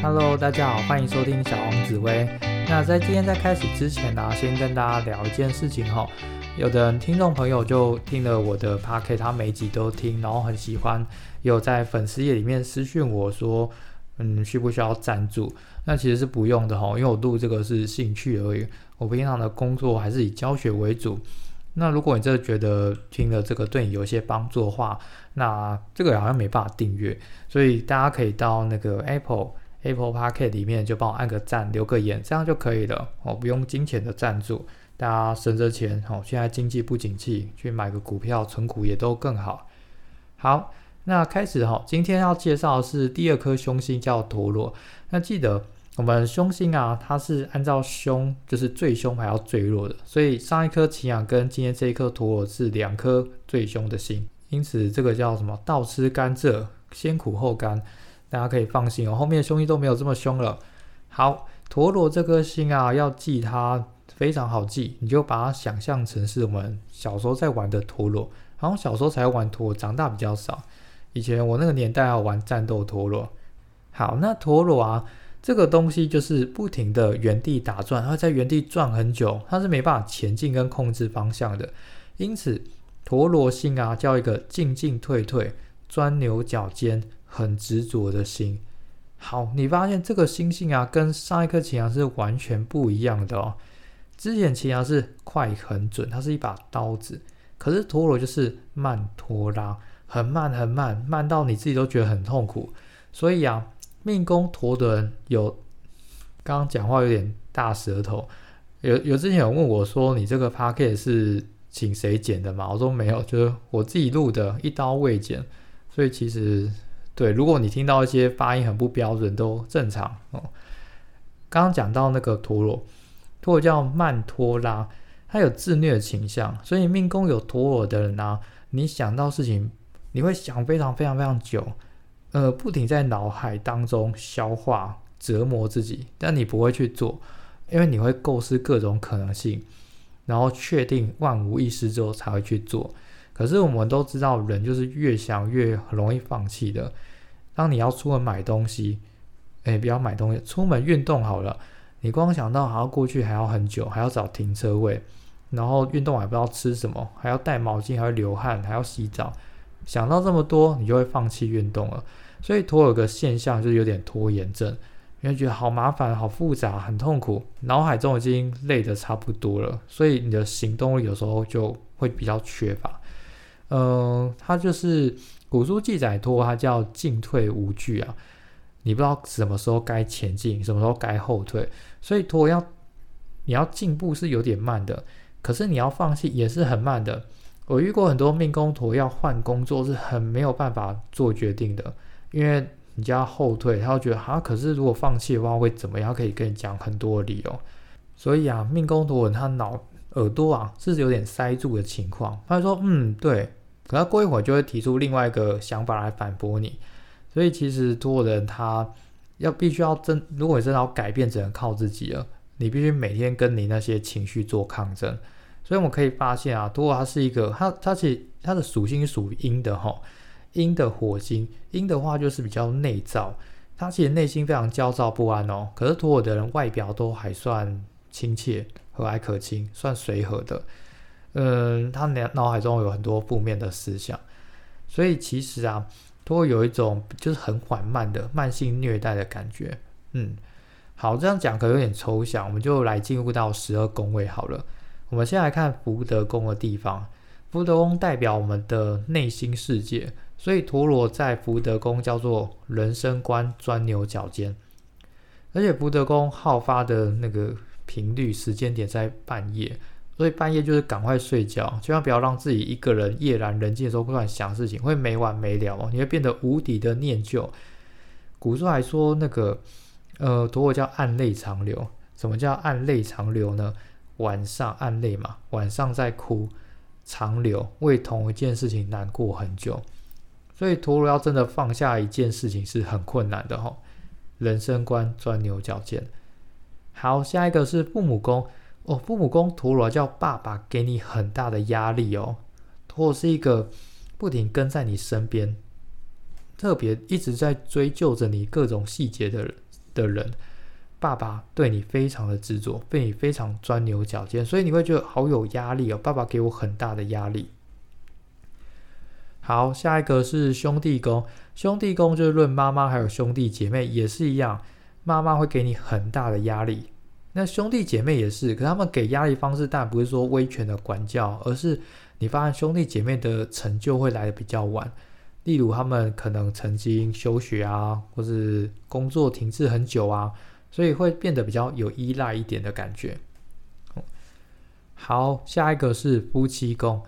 Hello，大家好，欢迎收听小王紫薇。那在今天在开始之前呢，先跟大家聊一件事情哈。有的听众朋友就听了我的 p o c a s t 他每集都听，然后很喜欢，有在粉丝页里面私讯我说，嗯，需不需要赞助？那其实是不用的哈，因为我录这个是兴趣而已。我平常的工作还是以教学为主。那如果你真的觉得听了这个对你有一些帮助的话，那这个好像没办法订阅，所以大家可以到那个 Apple Apple p o c a s t 里面就帮我按个赞，留个言，这样就可以了哦，不用金钱的赞助。大家省着钱哦，现在经济不景气，去买个股票存股也都更好。好，那开始哈，今天要介绍的是第二颗凶星叫陀螺。那记得我们凶星啊，它是按照凶，就是最凶还要最弱的。所以上一颗擎羊跟今天这一颗陀螺是两颗最凶的星，因此这个叫什么？倒吃甘蔗，先苦后甘。大家可以放心哦，后面的凶星都没有这么凶了。好，陀螺这颗星啊，要记它。非常好记，你就把它想象成是我们小时候在玩的陀螺，然后小时候才玩陀，长大比较少。以前我那个年代要玩战斗陀螺。好，那陀螺啊，这个东西就是不停的原地打转，它在原地转很久，它是没办法前进跟控制方向的。因此，陀螺星啊，叫一个进进退退、钻牛角尖、很执着的心。好，你发现这个星星啊，跟上一颗擎羊是完全不一样的哦。之前擎羊是快很准，它是一把刀子，可是陀螺就是慢拖拉，很慢很慢，慢到你自己都觉得很痛苦。所以啊，命宫陀的人有，刚刚讲话有点大舌头。有有之前有问我说，你这个 p a c k e t 是请谁剪的吗？我说没有，就是我自己录的，一刀未剪。所以其实对，如果你听到一些发音很不标准，都正常哦。刚刚讲到那个陀螺。陀螺叫曼陀拉，它有自虐的倾向，所以命宫有陀螺的人呢，你想到事情，你会想非常非常非常久，呃，不停在脑海当中消化折磨自己，但你不会去做，因为你会构思各种可能性，然后确定万无一失之后才会去做。可是我们都知道，人就是越想越容易放弃的。当你要出门买东西，哎，不要买东西，出门运动好了。你光想到还要过去，还要很久，还要找停车位，然后运动还不知道吃什么，还要带毛巾，还要流汗，还要洗澡，想到这么多，你就会放弃运动了。所以拖有个现象就是有点拖延症，因为觉得好麻烦、好复杂、很痛苦，脑海中已经累得差不多了，所以你的行动力有时候就会比较缺乏。嗯，它就是古书记载拖，它叫进退无据啊。你不知道什么时候该前进，什么时候该后退，所以托要你要进步是有点慢的，可是你要放弃也是很慢的。我遇过很多命宫陀要换工作是很没有办法做决定的，因为你就要后退，他会觉得啊，可是如果放弃的话会怎么样？可以跟你讲很多理由。所以啊，命宫陀他脑耳朵啊是有点塞住的情况，他说嗯对，可他过一会儿就会提出另外一个想法来反驳你。所以其实多人他要必须要真，如果你真的要改变，只能靠自己了。你必须每天跟你那些情绪做抗争。所以我们可以发现啊，多它是一个，它它其实它的属性属阴的哈，阴的火星，阴的话就是比较内燥，他其实内心非常焦躁不安哦。可是托尔的人外表都还算亲切、和蔼可亲，算随和的。嗯，他脑脑海中有很多负面的思想，所以其实啊。都会有一种就是很缓慢的慢性虐待的感觉，嗯，好，这样讲可能有点抽象，我们就来进入到十二宫位好了。我们先来看福德宫的地方，福德宫代表我们的内心世界，所以陀螺在福德宫叫做人生观钻牛角尖，而且福德宫好发的那个频率时间点在半夜。所以半夜就是赶快睡觉，千万不要让自己一个人夜阑人静的时候乱想事情，会没完没了哦。你会变得无底的念旧。古书还说那个，呃，陀螺叫暗泪长流。什么叫暗泪长流呢？晚上暗泪嘛，晚上在哭，长流为同一件事情难过很久。所以陀螺要真的放下一件事情是很困难的哈。人生观钻牛角尖。好，下一个是父母宫。哦，父母宫陀螺叫爸爸，给你很大的压力哦。陀是一个不停跟在你身边，特别一直在追究着你各种细节的的人，爸爸对你非常的执着，对你非常钻牛角尖，所以你会觉得好有压力哦。爸爸给我很大的压力。好，下一个是兄弟宫，兄弟宫就是论妈妈还有兄弟姐妹也是一样，妈妈会给你很大的压力。那兄弟姐妹也是，可他们给压力方式当然不是说威权的管教，而是你发现兄弟姐妹的成就会来的比较晚，例如他们可能曾经休学啊，或是工作停滞很久啊，所以会变得比较有依赖一点的感觉。好，下一个是夫妻宫，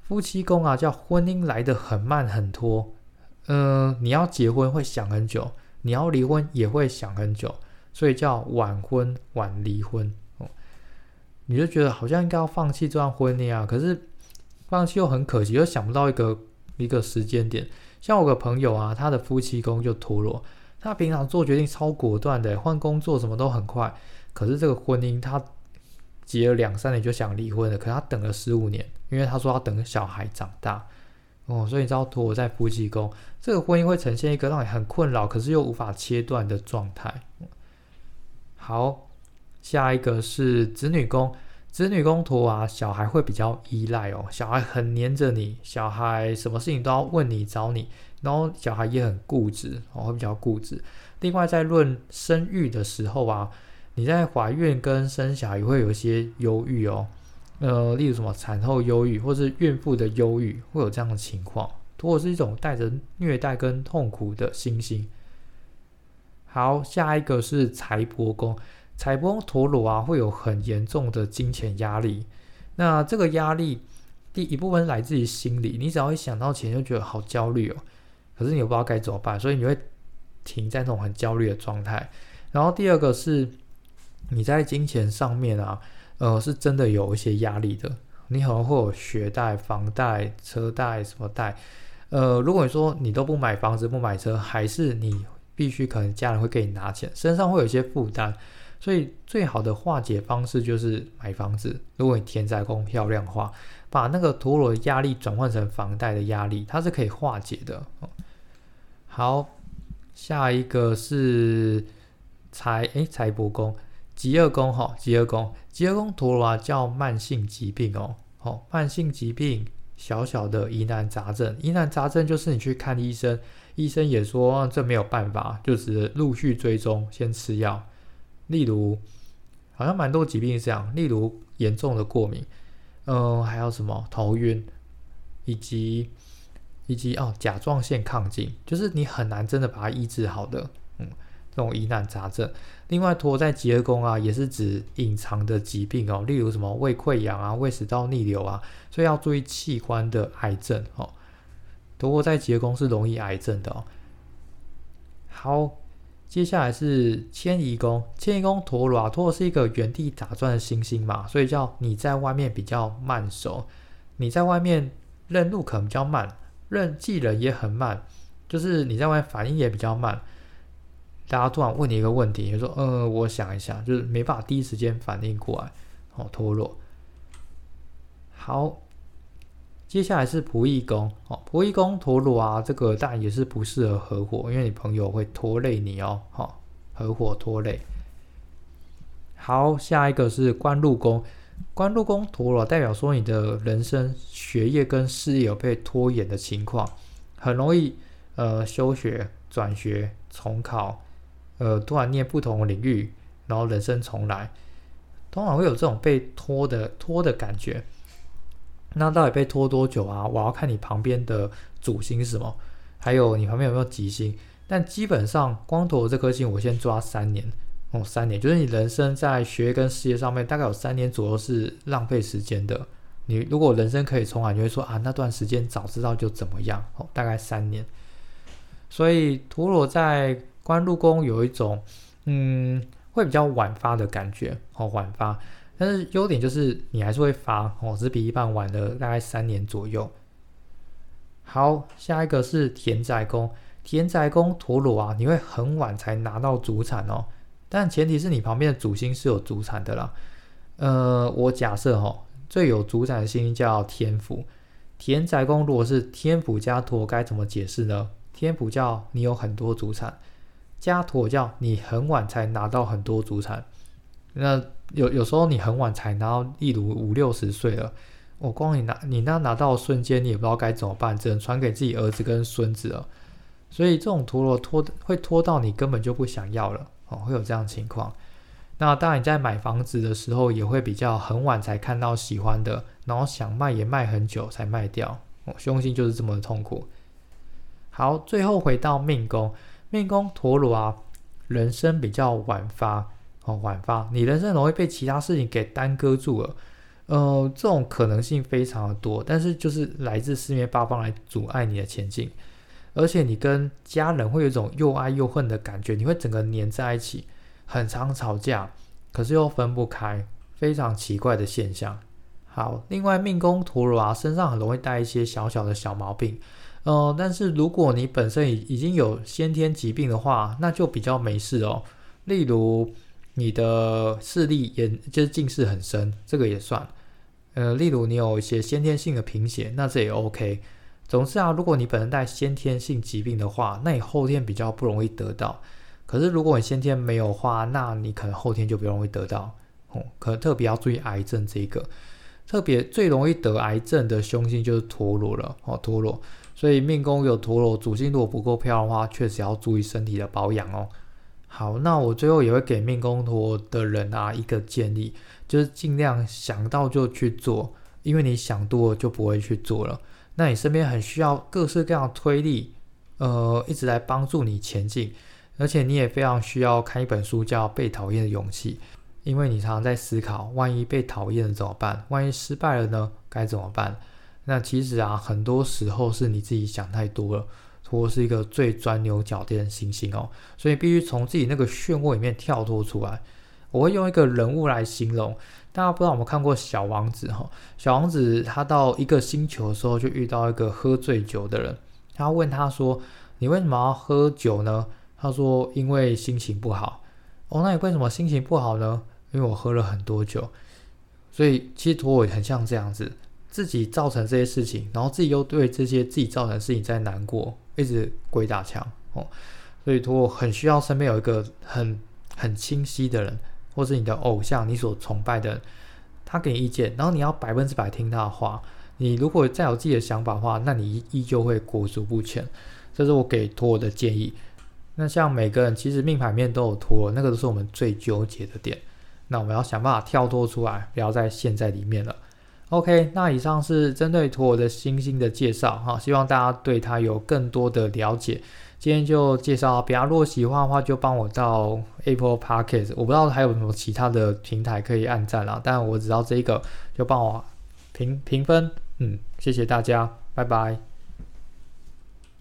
夫妻宫啊，叫婚姻来的很慢很拖，嗯，你要结婚会想很久，你要离婚也会想很久。所以叫晚婚晚离婚哦，你就觉得好像应该要放弃这段婚姻啊，可是放弃又很可惜，又想不到一个一个时间点。像我个朋友啊，他的夫妻宫就陀螺，他平常做决定超果断的，换工作什么都很快。可是这个婚姻他结了两三年就想离婚了，可是他等了十五年，因为他说要等小孩长大哦，所以你知道陀螺在夫妻宫，这个婚姻会呈现一个让你很困扰，可是又无法切断的状态。好，下一个是子女宫，子女宫图啊，小孩会比较依赖哦，小孩很黏着你，小孩什么事情都要问你找你，然后小孩也很固执哦，会比较固执。另外，在论生育的时候啊，你在怀孕跟生小孩会有一些忧郁哦，呃，例如什么产后忧郁，或是孕妇的忧郁，会有这样的情况，如果是一种带着虐待跟痛苦的心心。好，下一个是财帛宫，财帛宫陀螺啊，会有很严重的金钱压力。那这个压力，第一部分来自于心理，你只要一想到钱就觉得好焦虑哦。可是你又不知道该怎么办，所以你会停在那种很焦虑的状态。然后第二个是，你在金钱上面啊，呃，是真的有一些压力的。你可能会有学贷、房贷、车贷什么贷。呃，如果你说你都不买房子、不买车，还是你。必须可能家人会给你拿钱，身上会有一些负担，所以最好的化解方式就是买房子。如果你田宅宫漂亮化，把那个陀螺的压力转换成房贷的压力，它是可以化解的。好，下一个是财诶财帛宫，吉厄宫哈，吉厄宫，吉厄宫陀螺啊叫慢性疾病哦，好，慢性疾病小小的疑难杂症，疑难杂症就是你去看医生。医生也说这没有办法，就只陆续追踪，先吃药。例如，好像蛮多疾病是这样，例如严重的过敏，嗯，还有什么头晕，以及以及哦甲状腺亢进，就是你很难真的把它医治好的，嗯，这种疑难杂症。另外，拖在结宫啊，也是指隐藏的疾病哦，例如什么胃溃疡啊、胃食道逆流啊，所以要注意器官的癌症哦。如果在结宫是容易癌症的哦。好，接下来是迁移宫，迁移宫陀螺啊，陀螺是一个原地打转的星星嘛，所以叫你在外面比较慢熟，你在外面认路可能比较慢，认记人也很慢，就是你在外面反应也比较慢。大家突然问你一个问题，你说，呃，我想一下，就是没办法第一时间反应过来。哦，陀螺。好。接下来是仆役宫哦，仆役宫陀螺啊，这个当然也是不适合合伙，因为你朋友会拖累你哦，好，合伙拖累。好，下一个是官禄宫，官禄宫陀螺代表说你的人生学业跟事业有被拖延的情况，很容易呃休学、转学、重考，呃突然念不同的领域，然后人生重来，通常会有这种被拖的拖的感觉。那到底被拖多久啊？我要看你旁边的主星是什么，还有你旁边有没有吉星。但基本上光头这颗星，我先抓三年哦，三年就是你人生在学业跟事业上面大概有三年左右是浪费时间的。你如果人生可以重来，你会说啊，那段时间早知道就怎么样哦，大概三年。所以陀螺在官禄宫有一种嗯，会比较晚发的感觉哦，晚发。但是优点就是你还是会发哦，只是比一般晚了大概三年左右。好，下一个是田宅宫，田宅宫陀螺啊，你会很晚才拿到主产哦，但前提是你旁边的主星是有主产的啦。呃，我假设哈，最有主产的星叫天府，田宅宫如果是天府加陀，该怎么解释呢？天府叫你有很多主产，加陀叫，你很晚才拿到很多主产。那有有时候你很晚才拿到，例如五六十岁了，我光你拿你那拿到瞬间，你也不知道该怎么办，只能传给自己儿子跟孙子了。所以这种陀螺拖会拖到你根本就不想要了哦，会有这样情况。那当然你在买房子的时候也会比较很晚才看到喜欢的，然后想卖也卖很久才卖掉哦，凶星就是这么的痛苦。好，最后回到命宫，命宫陀螺啊，人生比较晚发哦，晚发，你人生容易被其他事情给耽搁住了，呃，这种可能性非常的多，但是就是来自四面八方来阻碍你的前进。而且你跟家人会有一种又爱又恨的感觉，你会整个黏在一起，很常吵架，可是又分不开，非常奇怪的现象。好，另外命宫陀螺啊，身上很容易带一些小小的小毛病，呃，但是如果你本身已已经有先天疾病的话，那就比较没事哦。例如你的视力眼就是近视很深，这个也算。呃，例如你有一些先天性的贫血，那这也 OK。总之啊，如果你本身带先天性疾病的话，那你后天比较不容易得到。可是如果你先天没有话，那你可能后天就不容易得到。哦，可特别要注意癌症这一个，特别最容易得癌症的凶星就是陀螺了。哦，陀螺，所以命宫有陀螺，主星如果不够漂亮的话，确实要注意身体的保养哦。好，那我最后也会给命宫陀的人啊一个建议，就是尽量想到就去做，因为你想多了就不会去做了。那你身边很需要各式各样的推力，呃，一直来帮助你前进，而且你也非常需要看一本书叫《被讨厌的勇气》，因为你常常在思考，万一被讨厌了怎么办？万一失败了呢？该怎么办？那其实啊，很多时候是你自己想太多了，或是一个最钻牛角尖的星星哦，所以必须从自己那个漩涡里面跳脱出来。我会用一个人物来形容。大家不知道有没有看过《小王子》哈？小王子他到一个星球的时候，就遇到一个喝醉酒的人。他问他说：“你为什么要喝酒呢？”他说：“因为心情不好。”哦，那你为什么心情不好呢？因为我喝了很多酒。所以其实陀螺很像这样子，自己造成这些事情，然后自己又对这些自己造成的事情在难过，一直鬼打墙哦。所以陀螺很需要身边有一个很很清晰的人。或是你的偶像，你所崇拜的人，他给你意见，然后你要百分之百听他的话。你如果再有自己的想法的话，那你依旧会裹足不前。这是我给托我的建议。那像每个人其实命盘面都有托，那个都是我们最纠结的点。那我们要想办法跳脱出来，不要在现在里面了。OK，那以上是针对托尔的星星的介绍哈，希望大家对它有更多的了解。今天就介绍，比较如果喜欢的话，就帮我到 Apple Podcast，我不知道还有什么其他的平台可以按赞啦，但我只知道这一个，就帮我评评分，嗯，谢谢大家，拜拜。